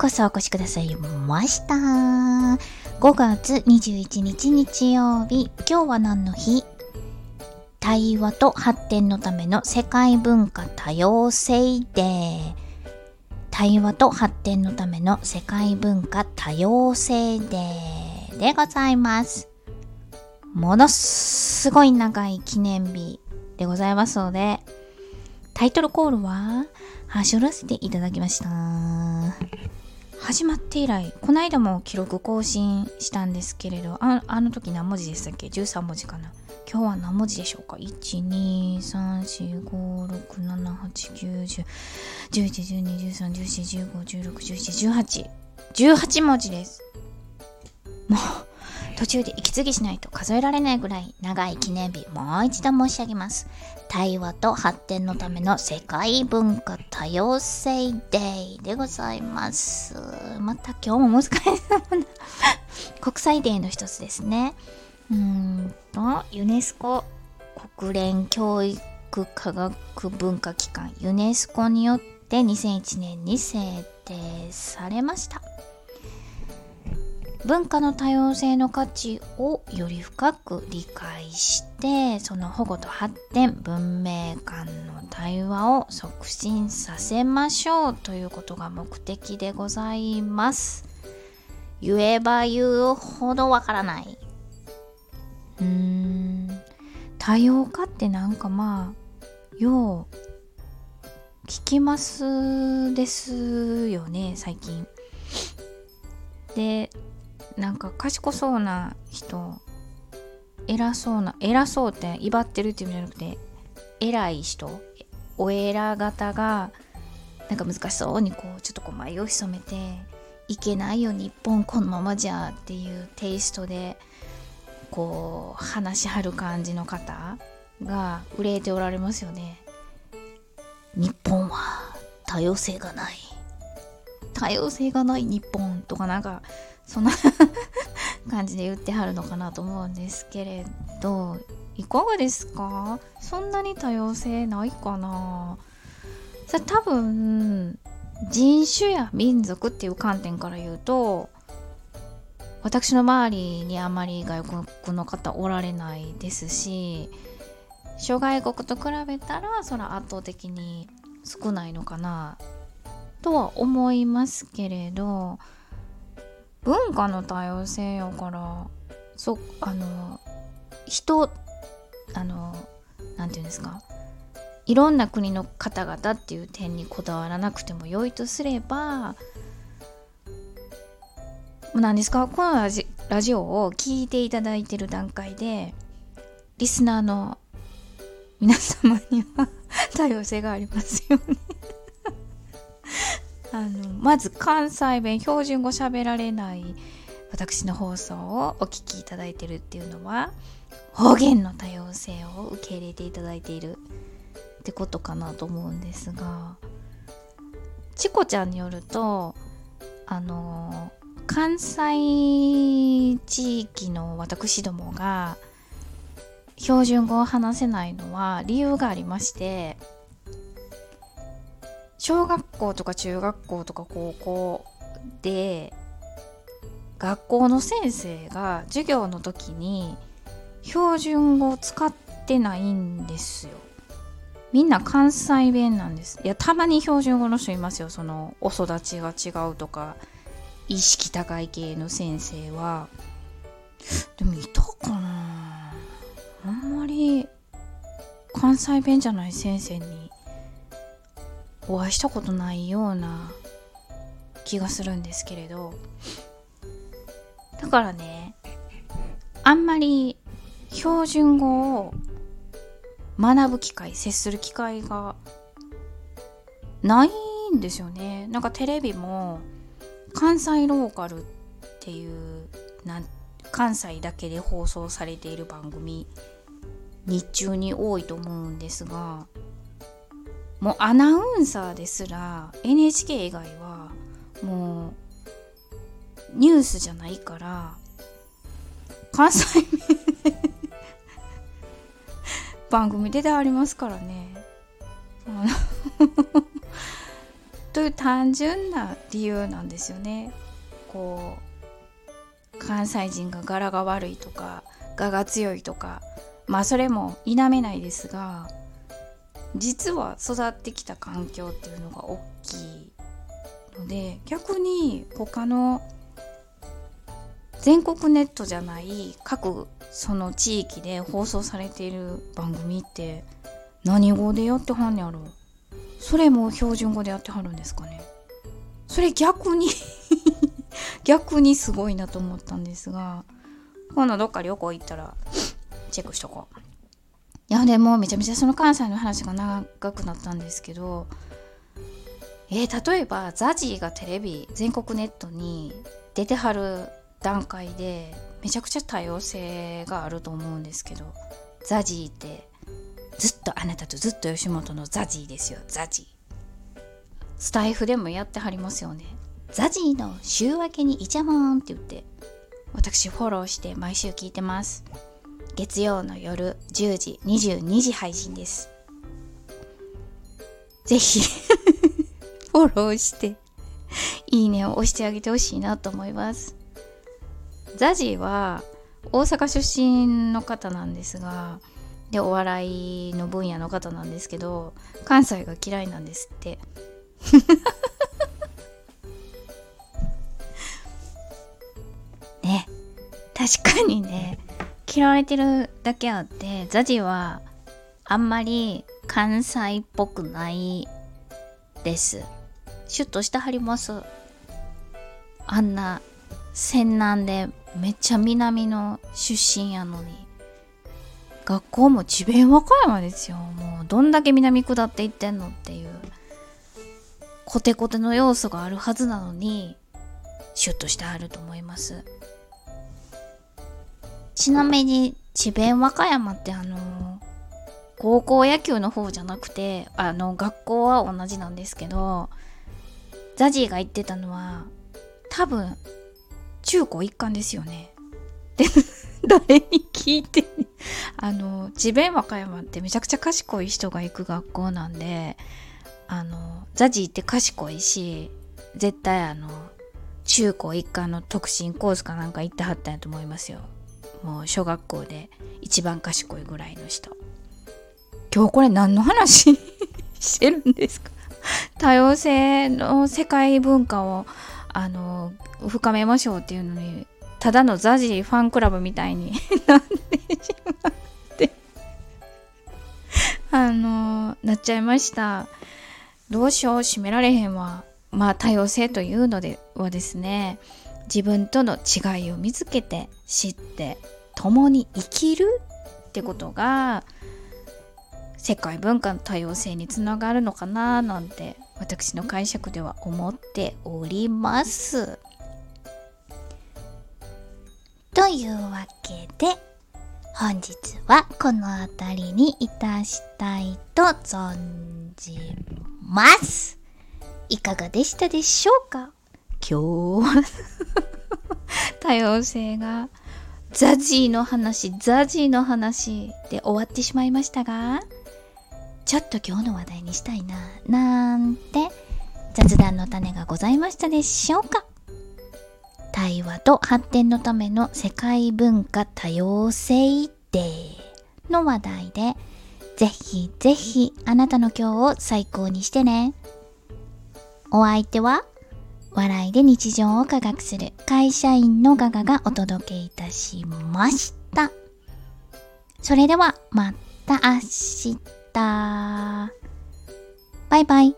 こそお越しくださいました。5月21日日曜日、今日は何の日？対話と発展のための世界文化多様性デー。対話と発展のための世界文化多様性デーでございます。ものすごい長い記念日でございますので、タイトルコールは、はしょらせていただきました。始まって以来、この間も記録更新したんですけれど、ああの時何文字でしたっけ ?13 文字かな。今日は何文字でしょうか ?1、2、3、4、5、6、7、8、9、10、11、12、13、14、15、16、17、18。18文字です。もう、途中で息継ぎしないと数えられないぐらい長い記念日もう一度申し上げます。対話と発展のための世界文化多様性デーでございます。また今日も難しい国際デーの一つですね。うんと、ユネスコ国連教育科学文化機関ユネスコによって2001年に制定されました。文化の多様性の価値をより深く理解してその保護と発展文明間の対話を促進させましょうということが目的でございます。言えば言うほどわからない。うーん。多様化ってなんかまあよう聞きますですよね最近。でなんか賢そうな人偉そうな偉そうって威張ってるっていうんじゃなくて偉い人お偉方がなんか難しそうにこうちょっとこう眉を潜めていけないよ日本このままじゃっていうテイストでこう話しはる感じの方が憂えておられますよね。日本は多様性がない。多様性がない日本とかなんかそんな 感じで言ってはるのかなと思うんですけれどいかがですか？そんなに多様性ないかな？それ多分人種や民族っていう観点から言うと私の周りにあまり外国の方おられないですし諸外国と比べたらそら圧倒的に少ないのかなとは思いますけれど文化の多様性やからそあの人あの何て言うんですかいろんな国の方々っていう点にこだわらなくても良いとすれば何ですかこのラジラジオを聴いていただいてる段階でリスナーの皆様には 多様性がありますよねあのまず関西弁標準語喋られない私の放送をお聞きいただいてるっていうのは方言の多様性を受け入れていただいているってことかなと思うんですがチコちゃんによるとあの関西地域の私どもが標準語を話せないのは理由がありまして小学校とか中学校とか高校で学校の先生が授業の時に標準語を使ってないんですよ。みんな関西弁なんです。いや、たまに標準語の人いますよ。その、お育ちが違うとか、意識高い系の先生は。でも、いたかなあんまり、関西弁じゃない先生にお会いしたことないような気がするんですけれどだからねあんまり標準語を学ぶ機会接する機会がないんですよね。なんかテレビも関西ローカルっていうな関西だけで放送されている番組日中に多いと思うんですがもうアナウンサーですら NHK 以外はもうニュースじゃないから関西弁番組出てありますからねという単純な理由なんですよね。こう関西人が柄が悪いとか我が強いとかまあそれも否めないですが実は育ってきた環境っていうのが大きいので逆に他の全国ネットじゃない各その地域で放送されている番組って何語でやってはんねやろ？それも標準語でやってはるんですかね？それ逆に 逆にすごいなと思ったんですが今度どっか旅行行ったらチェックしとこう。いやでもめちゃめちゃその関西の話が長くなったんですけどえー、例えば ZAZY がテレビ全国ネットに出てはる段階でめちゃくちゃ多様性があると思うんですけど ZAZY ってずっとあなたとずっと吉本の ZAZY ですよ ZAZY スタイフでもやってはりますよね。ZAZY の週明けにイチャモンって言って私フォローして毎週聞いてます。月曜の夜10時22時配信です。ぜひ フォローしていいねを押してあげてほしいなと思います。ザジーは大阪出身の方なんですがでお笑いの分野の方なんですけど関西が嫌いなんですって。ね確かにね嫌われてるだけあってザジはあんまり関西っぽくないです。シュッとしてはります。あんな戦南でめっちゃ南の出身やのに。学校も智弁和歌山ですよ。もうどんだけ南下っていってんのっていうコテコテの要素があるはずなのにシュッとしてあると思います。ちなみに智弁和歌山ってあの高校野球の方じゃなくてあの学校は同じなんですけどザジーが言ってたのは多分中高一貫ですよね。で 誰に聞いてあの智弁和歌山ってめちゃくちゃ賢い人が行く学校なんであのザジーって賢いし絶対あの中高一貫の特進コースかなんか行ってはったんやと思いますよもう小学校で一番賢いぐらいの人。今日これ何の話？してるんですか？多様性の世界文化をあの深めましょうっていうのにただのザジーファンクラブみたいに なってしまって。あのなっちゃいました。どうしよう閉められへんわ。まあ多様性というのではですね。自分との違いを見つけて知って共に生きるってことが世界文化の多様性につながるのかななんて私の解釈では思っております。というわけで本日はこの辺りにいたしたいと存じます。いかがでしたでしょうか？今日 多様性がザジーの話、ザジーの話で終わってしまいましたが、ちょっと今日の話題にしたいな、なんて雑談の種がございましたでしょうか？対話と発展のための世界文化多様性デーの話題で、ぜひぜひあなたの今日を最高にしてね。お相手は、笑いで日常を科学する会社員のガガがお届けいたしました。それではまた明日。バイバイ。